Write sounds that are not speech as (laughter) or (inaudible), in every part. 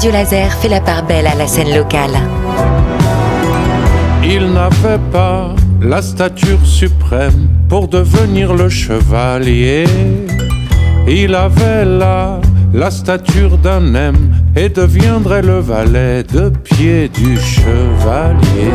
Radio Laser fait la part belle à la scène locale. Il n'avait pas la stature suprême pour devenir le chevalier. Il avait là la stature d'un M et deviendrait le valet de pied du chevalier.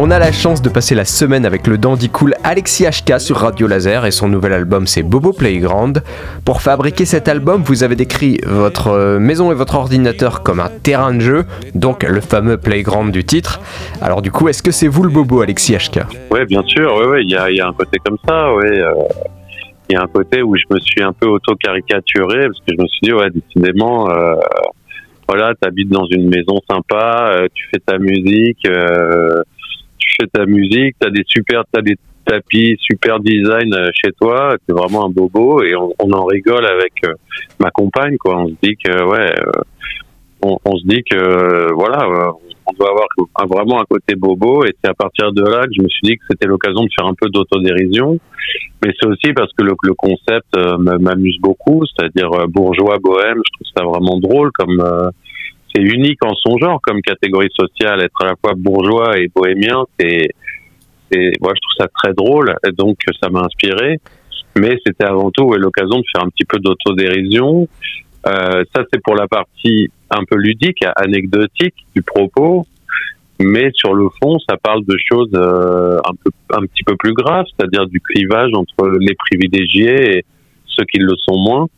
On a la chance de passer la semaine avec le dandy cool Alexis HK sur Radio Laser et son nouvel album c'est Bobo Playground. Pour fabriquer cet album, vous avez décrit votre maison et votre ordinateur comme un terrain de jeu, donc le fameux playground du titre. Alors du coup, est-ce que c'est vous le Bobo Alexis HK Oui, bien sûr, il y, a, un côté comme ça. Euh, il y a un côté où je me suis un peu auto-caricaturé parce que je me suis dit, ouais, décidément, euh, voilà, t'habites dans une maison sympa, euh, tu fais ta musique, euh, fais ta musique, t'as des super, t'as des tapis super design euh, chez toi, c'est vraiment un bobo et on, en rigole avec euh, ma compagne, quoi. On se dit que, ouais, on, on, se dit que, voilà on doit avoir vraiment un côté bobo et c'est à partir de là que je me suis dit que c'était l'occasion de faire un peu d'autodérision mais c'est aussi parce que le, concept euh, m'amuse beaucoup c'est-à-dire euh, bourgeois bohème je trouve ça vraiment drôle comme euh, c'est unique en son genre comme catégorie sociale être à la fois bourgeois et bohémien c'est et moi je trouve ça très drôle et donc ça m'a inspiré mais c'était avant tout l'occasion de faire un petit peu d'autodérision euh, ça, c'est pour la partie un peu ludique, anecdotique du propos. Mais sur le fond, ça parle de choses euh, un, peu, un petit peu plus graves, c'est-à-dire du clivage entre les privilégiés et ceux qui le sont moins.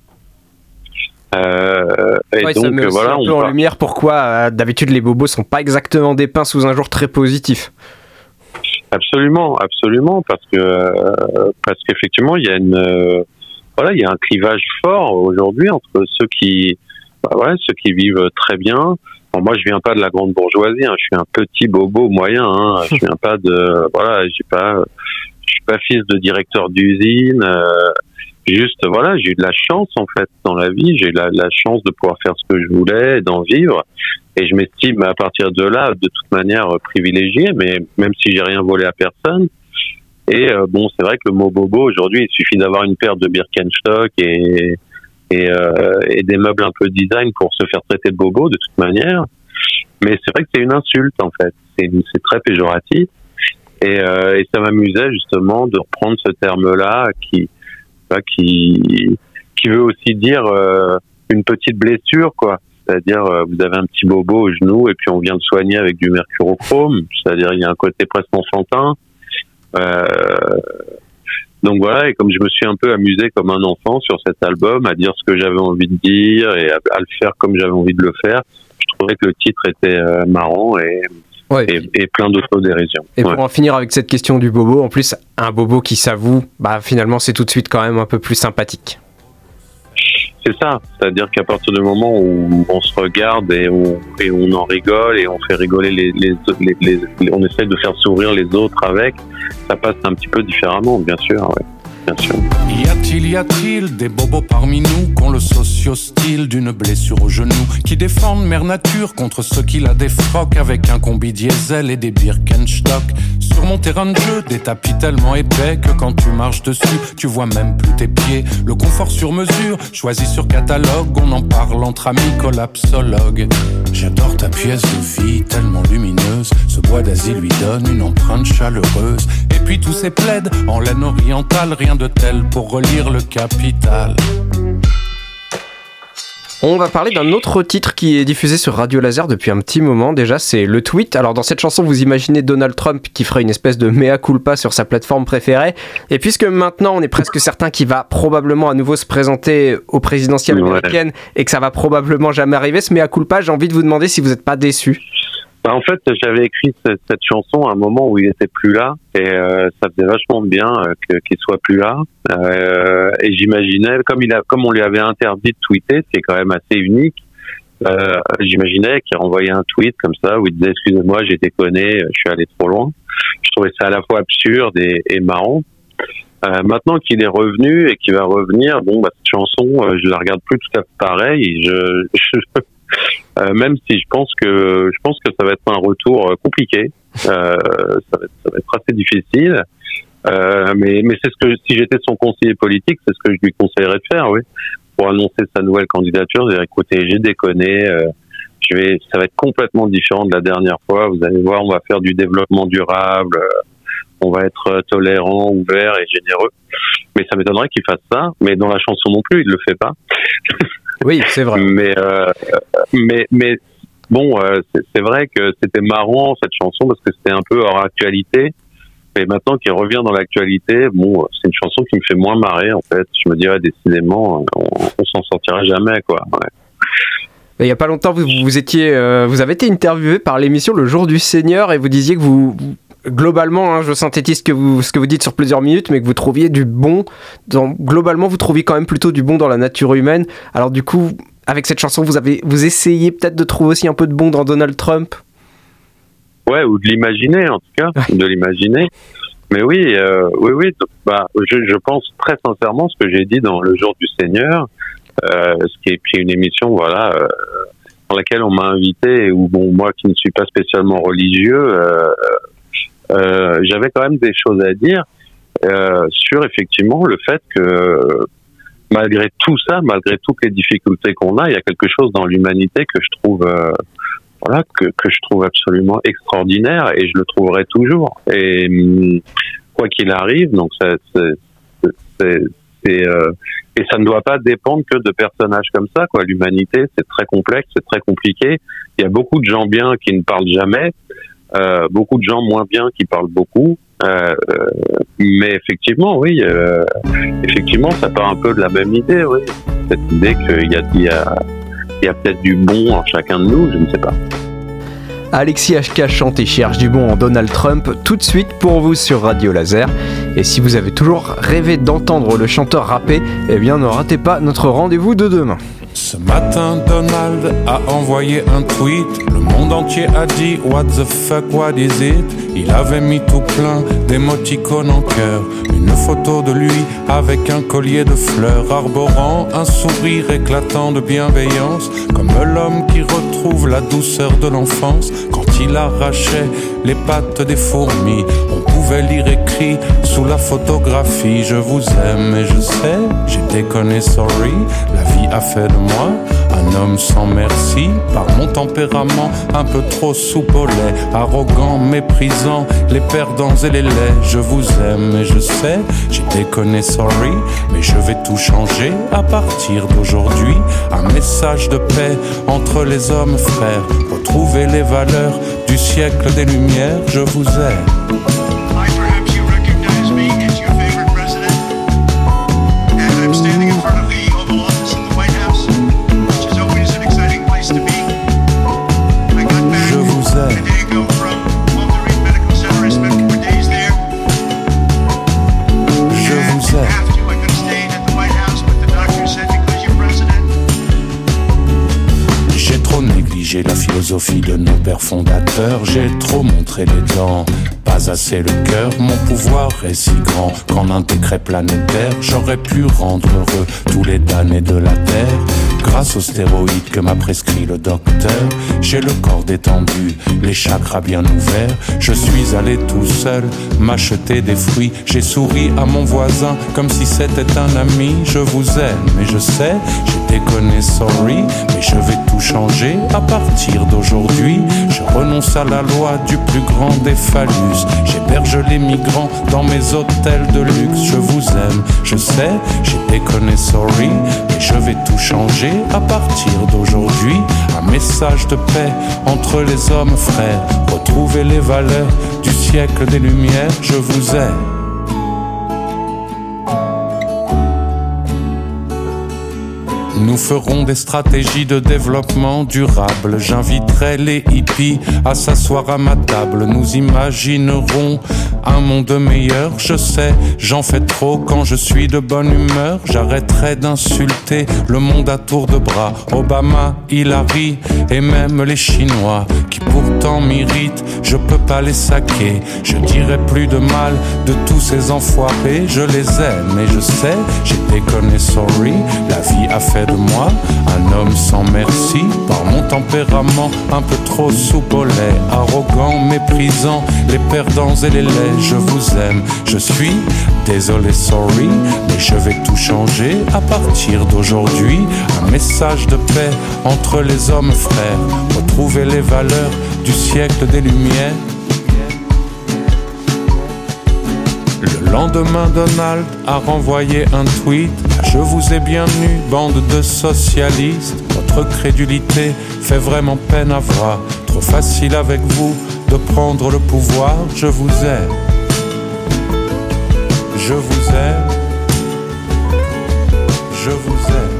Euh, et donc, ça voilà, un peu en lumière pourquoi euh, d'habitude les bobos sont pas exactement dépeints sous un jour très positif. Absolument, absolument, parce que euh, parce qu'effectivement il y a une voilà, il y a un clivage fort aujourd'hui entre ceux qui, bah ouais, ceux qui vivent très bien. moi, je viens pas de la grande bourgeoisie. Hein, je suis un petit bobo moyen. Hein, (laughs) je viens pas de, voilà, j'ai pas, je suis pas fils de directeur d'usine. Euh, juste, voilà, j'ai eu de la chance en fait dans la vie. J'ai eu la, la, chance de pouvoir faire ce que je voulais, d'en vivre. Et je m'estime à partir de là, de toute manière, privilégié. Mais même si j'ai rien volé à personne, et euh, bon, c'est vrai que le mot bobo aujourd'hui, il suffit d'avoir une paire de Birkenstock et et, euh, et, des meubles un peu design pour se faire traiter de bobo de toute manière. Mais c'est vrai que c'est une insulte en fait. C'est très péjoratif. Et, euh, et ça m'amusait justement de reprendre ce terme-là qui qui veut aussi dire euh, une petite blessure quoi. C'est-à-dire euh, vous avez un petit bobo au genou et puis on vient de soigner avec du mercurochrome. C'est-à-dire il y a un côté presque enfantin. Euh, donc voilà, et comme je me suis un peu amusé comme un enfant sur cet album, à dire ce que j'avais envie de dire et à, le faire comme j'avais envie de le faire, je trouvais que le titre était marrant et, et, plein d'autodérision. Et pour en finir avec cette question du bobo, en plus, un bobo qui s'avoue, bah finalement c'est tout de suite quand même un peu plus sympathique. C'est ça, c'est-à-dire qu'à partir du moment où on se regarde et on, et on en rigole et on fait rigoler les, les, les, les, on essaie de faire sourire les autres avec, ça passe un petit peu différemment, bien sûr. Ouais. Y a-t-il, y a-t-il des bobos parmi nous qui ont le socio-style d'une blessure au genou, qui défendent mère nature contre ceux qui la défroquent avec un combi diesel et des Birkenstock Sur mon terrain de jeu, des tapis tellement épais que quand tu marches dessus, tu vois même plus tes pieds. Le confort sur mesure, choisi sur catalogue, on en parle entre amis collapsologue. J'adore ta pièce de vie tellement lumineuse, ce bois d'asile lui donne une empreinte chaleureuse. Et puis tous ces plaides en laine orientale, rien de tel pour relire le capital. On va parler d'un autre titre qui est diffusé sur Radio Laser depuis un petit moment déjà, c'est le tweet. Alors dans cette chanson, vous imaginez Donald Trump qui ferait une espèce de mea culpa sur sa plateforme préférée. Et puisque maintenant on est presque certain qu'il va probablement à nouveau se présenter aux présidentielles américaines et que ça va probablement jamais arriver, ce mea culpa, j'ai envie de vous demander si vous n'êtes pas déçu. Bah, en fait, j'avais écrit cette, chanson à un moment où il était plus là, et euh, ça faisait vachement bien euh, qu'il soit plus là. Euh, et j'imaginais, comme il a, comme on lui avait interdit de tweeter, c'est quand même assez unique. Euh, j'imaginais qu'il renvoyait un tweet comme ça où il disait excusez-moi, j'ai déconné, je suis allé trop loin. Je trouvais ça à la fois absurde et, et marrant. Euh, maintenant qu'il est revenu et qu'il va revenir, bon, bah, cette chanson, je la regarde plus tout à fait pareil. Je, (laughs) je, euh, même si je pense que je pense que ça va être un retour euh, compliqué, euh, ça, va être, ça, va être, assez difficile. Euh, mais mais c'est ce que si j'étais son conseiller politique, c'est ce que je lui conseillerais de faire, oui. pour annoncer sa nouvelle candidature, dire écoutez, j'ai déconné, euh, je vais, ça va être complètement différent de la dernière fois. Vous allez voir, on va faire du développement durable, euh, on va être tolérant, ouvert et généreux. Mais ça m'étonnerait qu'il fasse ça. Mais dans la chanson non plus, il le fait pas. (laughs) Oui, c'est vrai. mais, euh, mais, mais bon, euh, c'est vrai que c'était marrant cette chanson parce que c'était un peu hors actualité. Et maintenant qu'il revient dans l'actualité, bon, c'est une chanson qui me fait moins marrer en fait. Je me dirais décidément, on, on s'en sortira jamais quoi. Ouais. Il y a pas longtemps, vous, vous étiez, euh, vous avez été interviewé par l'émission Le Jour du Seigneur et vous disiez que vous, globalement, hein, je synthétise ce que, vous, ce que vous dites sur plusieurs minutes, mais que vous trouviez du bon. Dans, globalement, vous trouviez quand même plutôt du bon dans la nature humaine. Alors du coup, avec cette chanson, vous avez, vous essayez peut-être de trouver aussi un peu de bon dans Donald Trump? Ouais, ou de l'imaginer en tout cas, de l'imaginer. Mais oui, euh, oui, oui. Bah, je, je, pense très sincèrement ce que j'ai dit dans le jour du Seigneur, euh, ce qui est puis une émission, voilà, euh, dans laquelle on m'a invité où bon, moi qui ne suis pas spécialement religieux, j'avais quand même des choses à dire sur effectivement le fait que malgré tout ça, malgré toutes les difficultés qu'on a, il y a quelque chose dans l'humanité que je trouve voilà que, que je trouve absolument extraordinaire et je le trouverai toujours. Et hum, quoi qu'il arrive donc ça c'est euh, et ça ne doit pas dépendre que de personnages comme ça quoi. L'humanité c'est très complexe c'est très compliqué. Il y a beaucoup de gens bien qui ne parlent jamais euh, beaucoup de gens moins bien qui parlent beaucoup euh, mais effectivement oui euh, effectivement ça part un peu de la même idée cette idée qu'il y a peut-être du bon en chacun de nous, je ne sais pas. Alexis HK chante et cherche du bon en Donald Trump tout de suite pour vous sur Radio Laser. Et si vous avez toujours rêvé d'entendre le chanteur rapper, eh bien ne ratez pas notre rendez-vous de demain. Ce matin, Donald a envoyé un tweet. Le monde entier a dit What the fuck, what is it? Il avait mis tout plein d'émoticônes en cœur. Une photo de lui avec un collier de fleurs, arborant un sourire éclatant de bienveillance. Comme l'homme qui retrouve la douceur de l'enfance quand il arrachait les pattes des fourmis. On pouvait lire écrit sous la photographie Je vous aime et je sais, j'ai déconné, sorry. La vie a fait de moi un homme sans merci. Par mon tempérament un peu trop lait, arrogant, méprisant les perdants et les laits. Je vous aime et je sais, j'ai déconné, sorry. Mais je vais tout changer à partir d'aujourd'hui. Un message de paix entre les hommes frères. Retrouver les valeurs du siècle des Lumières. Je vous aime. Philosophie de nos pères fondateurs, j'ai trop montré les dents, pas assez le cœur, mon pouvoir est si grand qu'en un planétaire, j'aurais pu rendre heureux tous les damnés de la terre. Grâce aux stéroïdes que m'a prescrit le docteur, j'ai le corps détendu, les chakras bien ouverts. Je suis allé tout seul m'acheter des fruits. J'ai souri à mon voisin comme si c'était un ami. Je vous aime, mais je sais, j'ai déconné, sorry, mais je vais tout changer à partir d'aujourd'hui. Je renonce à la loi du plus grand des phallus. J'héberge les migrants dans mes hôtels de luxe. Je vous aime, je sais, j'ai déconné, sorry, mais je vais tout changer à partir d'aujourd'hui. Un message de paix entre les hommes frères. Retrouver les valeurs du siècle des Lumières. Je vous aime. Nous ferons des stratégies de développement durable. J'inviterai les hippies à s'asseoir à ma table. Nous imaginerons un monde meilleur. Je sais, j'en fais trop quand je suis de bonne humeur. J'arrêterai d'insulter le monde à tour de bras. Obama, Hillary et même les Chinois temps m'irritent, je peux pas les saquer. Je dirai plus de mal de tous ces enfoirés, je les aime et je sais, j'ai déconné, sorry. La vie a fait de moi un homme sans merci, par mon tempérament un peu trop lait, arrogant, méprisant, les perdants et les laits. Je vous aime, je suis désolé, sorry, mais je vais tout changer à partir d'aujourd'hui. Un message de paix entre les hommes frères, retrouver les valeurs du siècle des Lumières. Le lendemain, Donald a renvoyé un tweet. Je vous ai bien eu, bande de socialistes. Votre crédulité fait vraiment peine à voir. Trop facile avec vous de prendre le pouvoir. Je vous aime. Je vous aime. Je vous aime.